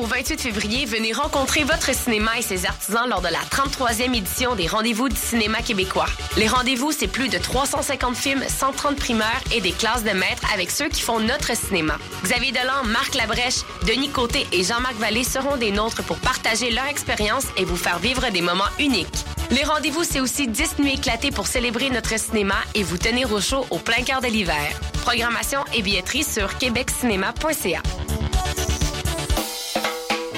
au 28 février, venez rencontrer votre cinéma et ses artisans lors de la 33e édition des Rendez-vous du cinéma québécois. Les rendez-vous, c'est plus de 350 films, 130 primeurs et des classes de maîtres avec ceux qui font notre cinéma. Xavier Delan, Marc Labrèche, Denis Côté et Jean-Marc Vallée seront des nôtres pour partager leur expérience et vous faire vivre des moments uniques. Les rendez-vous, c'est aussi 10 nuits éclatées pour célébrer notre cinéma et vous tenir au chaud au plein cœur de l'hiver. Programmation et billetterie sur québeccinéma.ca.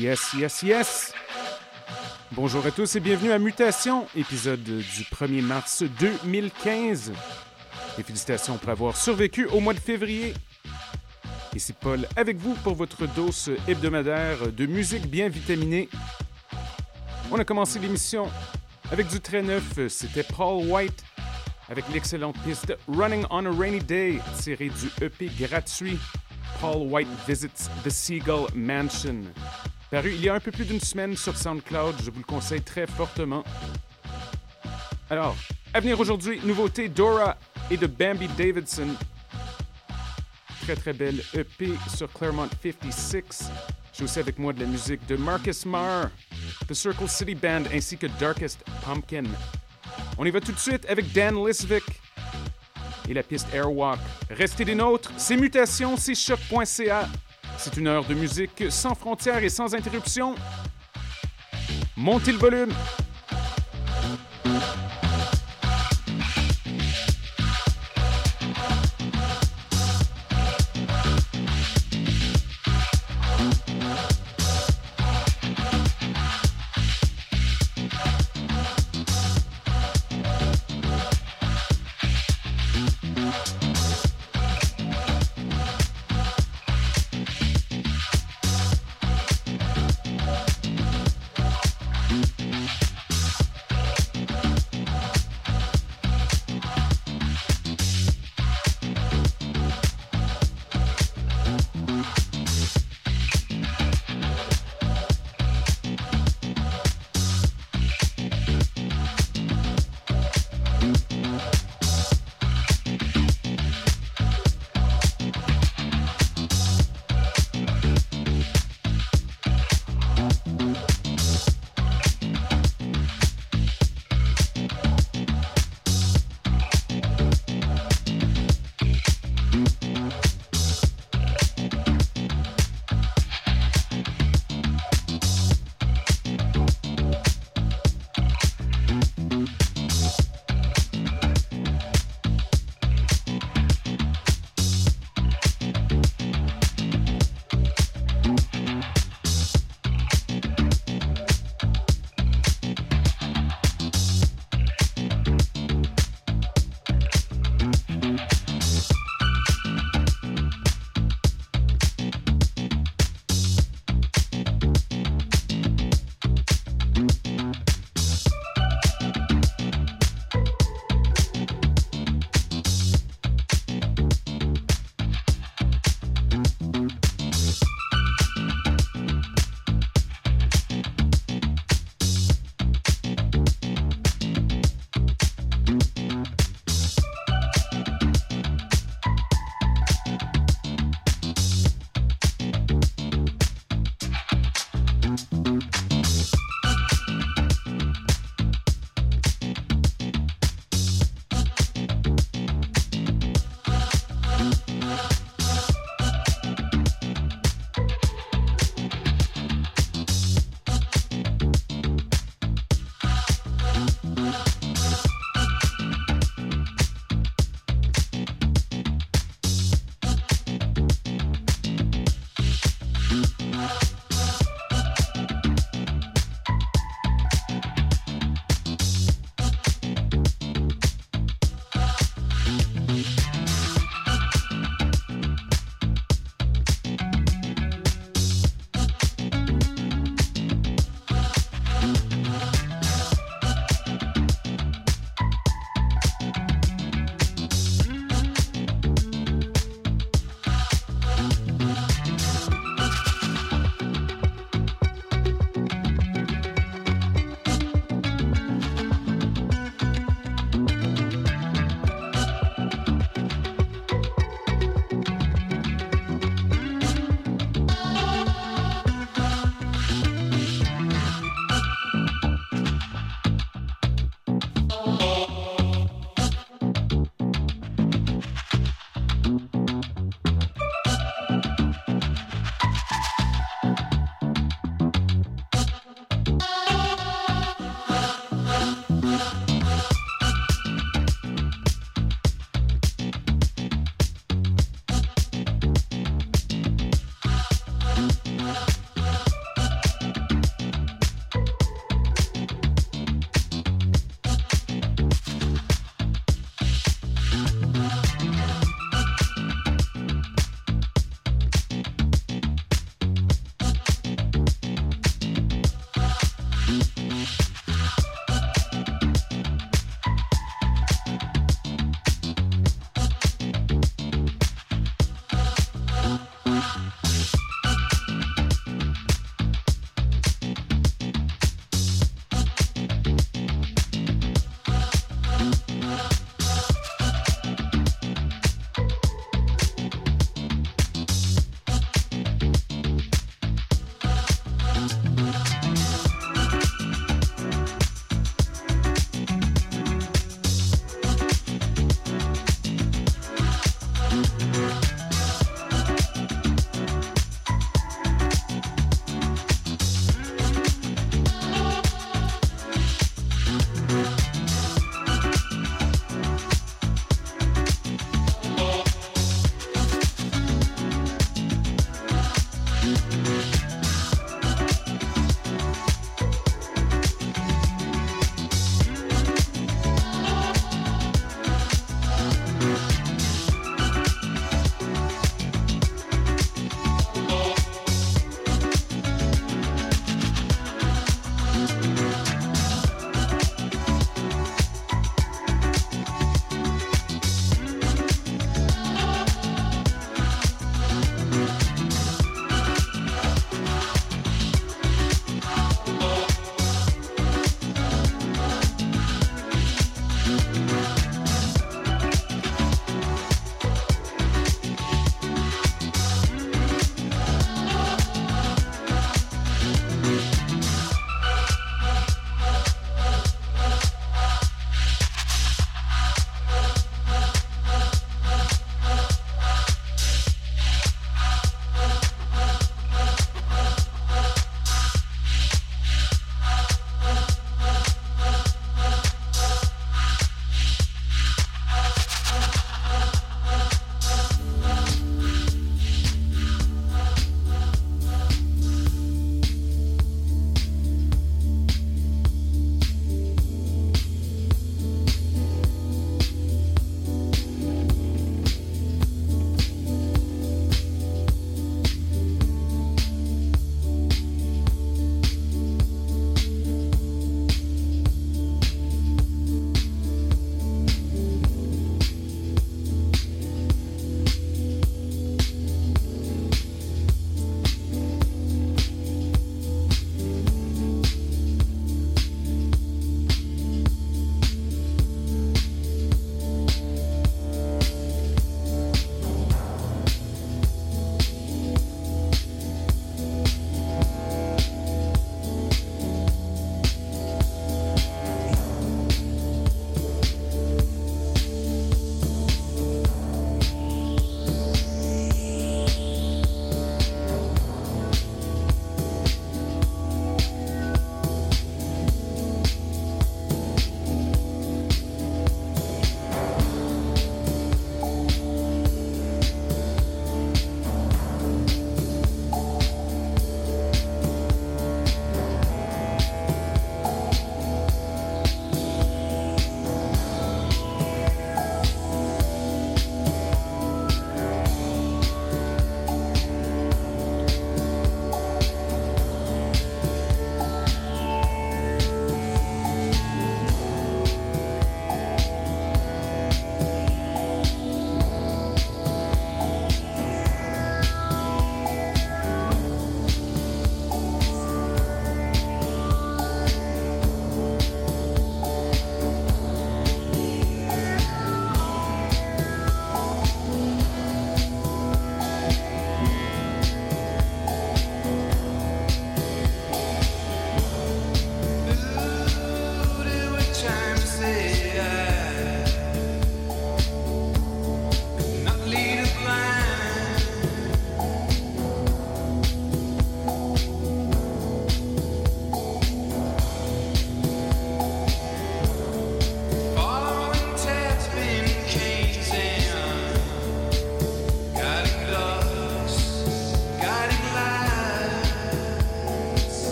Yes, yes, yes. Bonjour à tous et bienvenue à Mutation, épisode du 1er mars 2015. Et félicitations pour avoir survécu au mois de février. Ici Paul avec vous pour votre dose hebdomadaire de musique bien vitaminée. On a commencé l'émission avec du très neuf, c'était Paul White avec l'excellente piste Running on a Rainy Day tirée du EP gratuit Paul White Visits the Seagull Mansion. Paru il y a un peu plus d'une semaine sur SoundCloud, je vous le conseille très fortement. Alors, à venir aujourd'hui, nouveauté Dora et de Bambi Davidson. Très très belle EP sur Claremont 56. J'ai aussi avec moi de la musique de Marcus Marr, The Circle City Band ainsi que Darkest Pumpkin. On y va tout de suite avec Dan Lisvik et la piste Airwalk. Restez des nôtres, c'est Mutation, c'est choc.ca. C'est une heure de musique sans frontières et sans interruption. Montez le volume.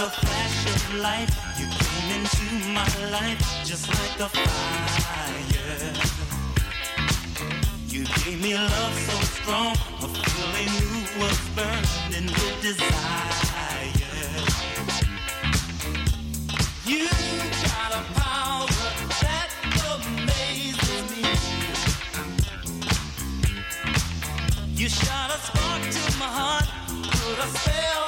a flash of light. You came into my life just like a fire. You gave me love so strong, a feeling you was burning with desire. You got a power that amazes me. You shot a spark to my heart, put a spell.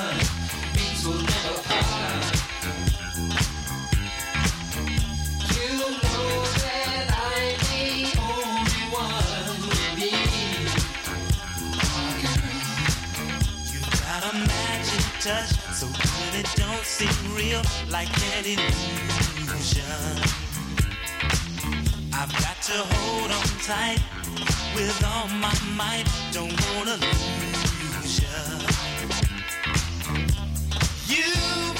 touch so good it don't seem real like an illusion. I've got to hold on tight with all my might. Don't wanna lose you. You.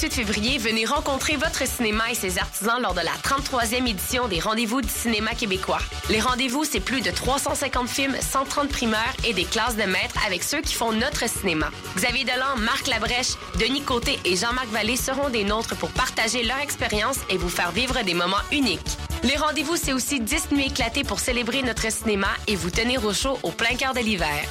28 février, venez rencontrer votre cinéma et ses artisans lors de la 33e édition des Rendez-vous du cinéma québécois. Les rendez-vous, c'est plus de 350 films, 130 primeurs et des classes de maîtres avec ceux qui font notre cinéma. Xavier Delan, Marc Labrèche, Denis Côté et Jean-Marc Vallée seront des nôtres pour partager leur expérience et vous faire vivre des moments uniques. Les rendez-vous, c'est aussi 10 nuits éclatées pour célébrer notre cinéma et vous tenir au chaud au plein cœur de l'hiver.